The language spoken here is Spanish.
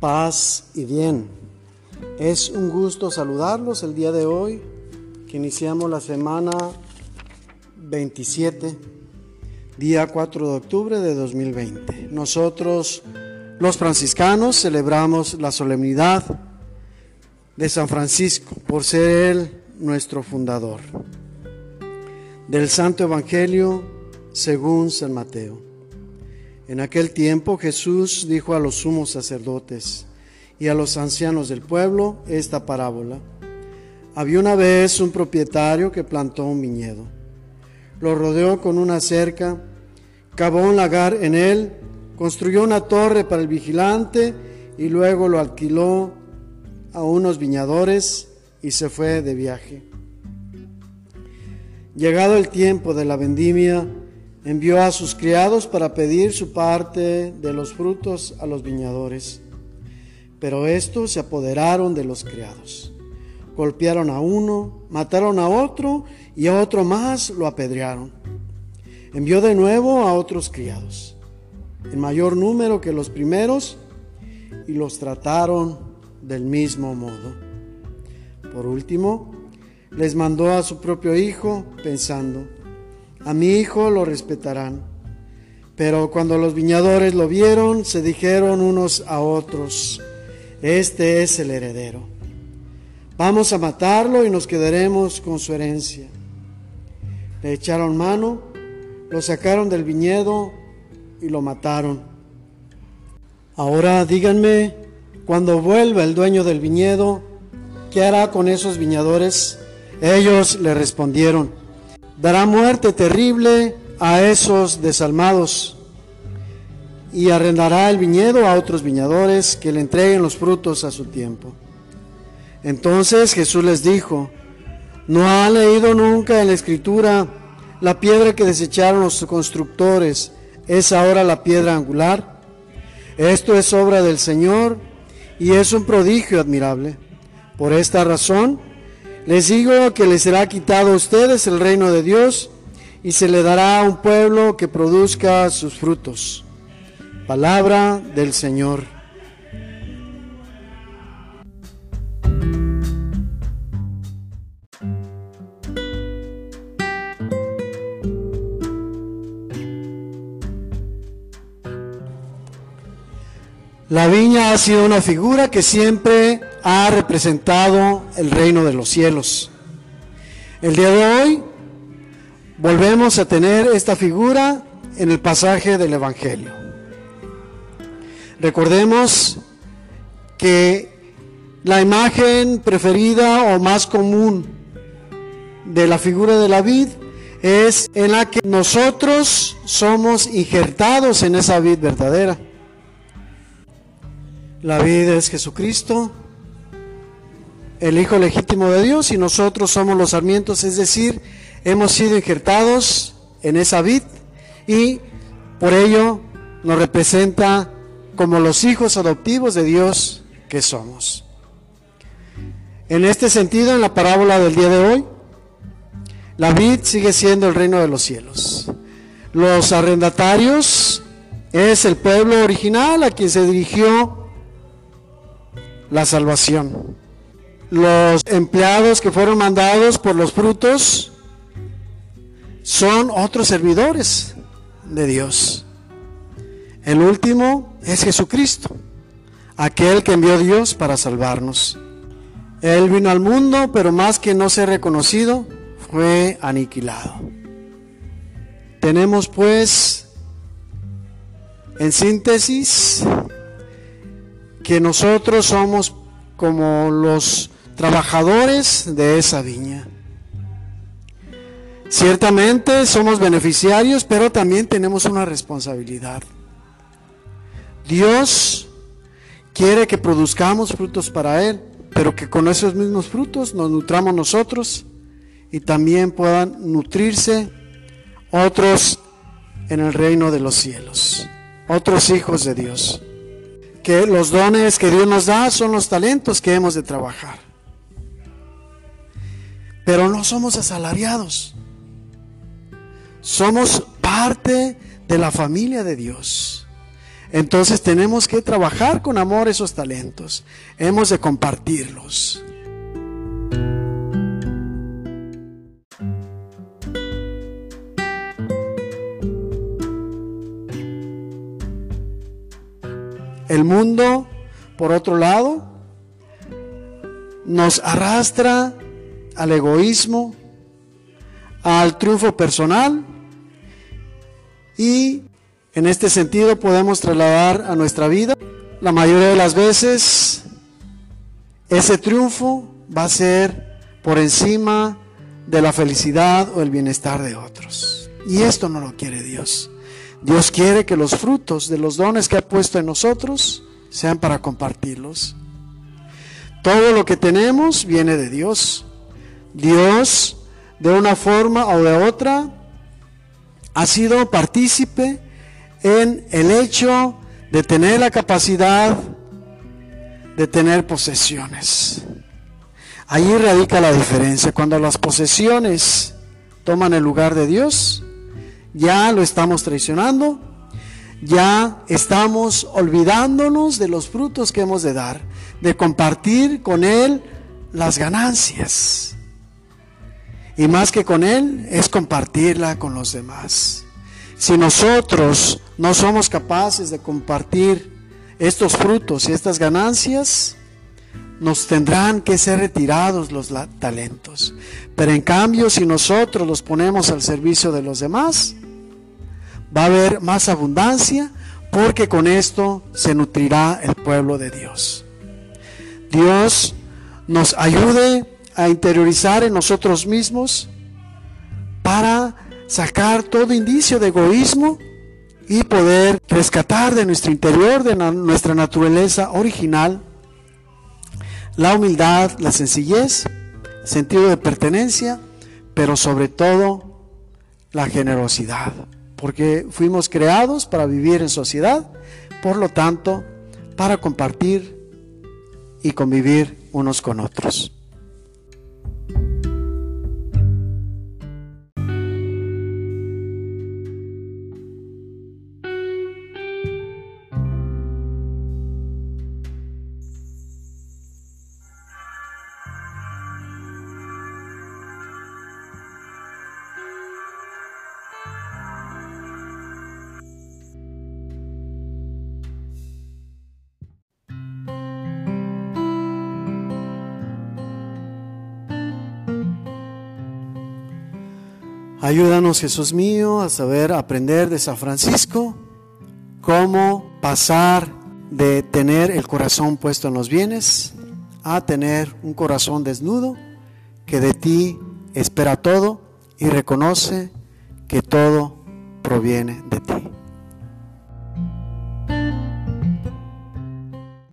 paz y bien. Es un gusto saludarlos el día de hoy, que iniciamos la semana 27, día 4 de octubre de 2020. Nosotros, los franciscanos, celebramos la solemnidad de San Francisco por ser él nuestro fundador. Del Santo Evangelio según San Mateo. En aquel tiempo Jesús dijo a los sumos sacerdotes y a los ancianos del pueblo esta parábola. Había una vez un propietario que plantó un viñedo. Lo rodeó con una cerca, cavó un lagar en él, construyó una torre para el vigilante y luego lo alquiló a unos viñadores y se fue de viaje. Llegado el tiempo de la vendimia, envió a sus criados para pedir su parte de los frutos a los viñadores. Pero estos se apoderaron de los criados. Golpearon a uno, mataron a otro y a otro más lo apedrearon. Envió de nuevo a otros criados, en mayor número que los primeros, y los trataron del mismo modo. Por último, les mandó a su propio hijo, pensando, a mi hijo lo respetarán. Pero cuando los viñadores lo vieron, se dijeron unos a otros, este es el heredero. Vamos a matarlo y nos quedaremos con su herencia. Le echaron mano, lo sacaron del viñedo y lo mataron. Ahora díganme, cuando vuelva el dueño del viñedo, ¿qué hará con esos viñadores? Ellos le respondieron, dará muerte terrible a esos desalmados y arrendará el viñedo a otros viñadores que le entreguen los frutos a su tiempo. Entonces Jesús les dijo, ¿no ha leído nunca en la escritura la piedra que desecharon los constructores es ahora la piedra angular? Esto es obra del Señor y es un prodigio admirable. Por esta razón, les digo que les será quitado a ustedes el reino de Dios y se le dará a un pueblo que produzca sus frutos. Palabra del Señor. La viña ha sido una figura que siempre ha representado el reino de los cielos. El día de hoy volvemos a tener esta figura en el pasaje del Evangelio. Recordemos que la imagen preferida o más común de la figura de la vid es en la que nosotros somos injertados en esa vid verdadera. La vid es Jesucristo, el Hijo legítimo de Dios, y nosotros somos los sarmientos, es decir, hemos sido injertados en esa vid y por ello nos representa como los hijos adoptivos de Dios que somos. En este sentido, en la parábola del día de hoy, la vid sigue siendo el reino de los cielos. Los arrendatarios es el pueblo original a quien se dirigió la salvación. Los empleados que fueron mandados por los frutos son otros servidores de Dios. El último es Jesucristo, aquel que envió Dios para salvarnos. Él vino al mundo, pero más que no ser reconocido, fue aniquilado. Tenemos pues, en síntesis, que nosotros somos como los trabajadores de esa viña. Ciertamente somos beneficiarios, pero también tenemos una responsabilidad. Dios quiere que produzcamos frutos para Él, pero que con esos mismos frutos nos nutramos nosotros y también puedan nutrirse otros en el reino de los cielos, otros hijos de Dios que los dones que Dios nos da son los talentos que hemos de trabajar. Pero no somos asalariados. Somos parte de la familia de Dios. Entonces tenemos que trabajar con amor esos talentos. Hemos de compartirlos. El mundo, por otro lado, nos arrastra al egoísmo, al triunfo personal y en este sentido podemos trasladar a nuestra vida. La mayoría de las veces ese triunfo va a ser por encima de la felicidad o el bienestar de otros. Y esto no lo quiere Dios. Dios quiere que los frutos de los dones que ha puesto en nosotros sean para compartirlos. Todo lo que tenemos viene de Dios. Dios, de una forma o de otra, ha sido partícipe en el hecho de tener la capacidad de tener posesiones. Ahí radica la diferencia. Cuando las posesiones toman el lugar de Dios, ya lo estamos traicionando, ya estamos olvidándonos de los frutos que hemos de dar, de compartir con Él las ganancias. Y más que con Él, es compartirla con los demás. Si nosotros no somos capaces de compartir estos frutos y estas ganancias, nos tendrán que ser retirados los talentos. Pero en cambio, si nosotros los ponemos al servicio de los demás, va a haber más abundancia porque con esto se nutrirá el pueblo de Dios. Dios nos ayude a interiorizar en nosotros mismos para sacar todo indicio de egoísmo y poder rescatar de nuestro interior, de nuestra naturaleza original, la humildad, la sencillez, sentido de pertenencia, pero sobre todo la generosidad porque fuimos creados para vivir en sociedad, por lo tanto, para compartir y convivir unos con otros. Ayúdanos, Jesús mío, a saber aprender de San Francisco cómo pasar de tener el corazón puesto en los bienes a tener un corazón desnudo que de ti espera todo y reconoce que todo proviene de ti.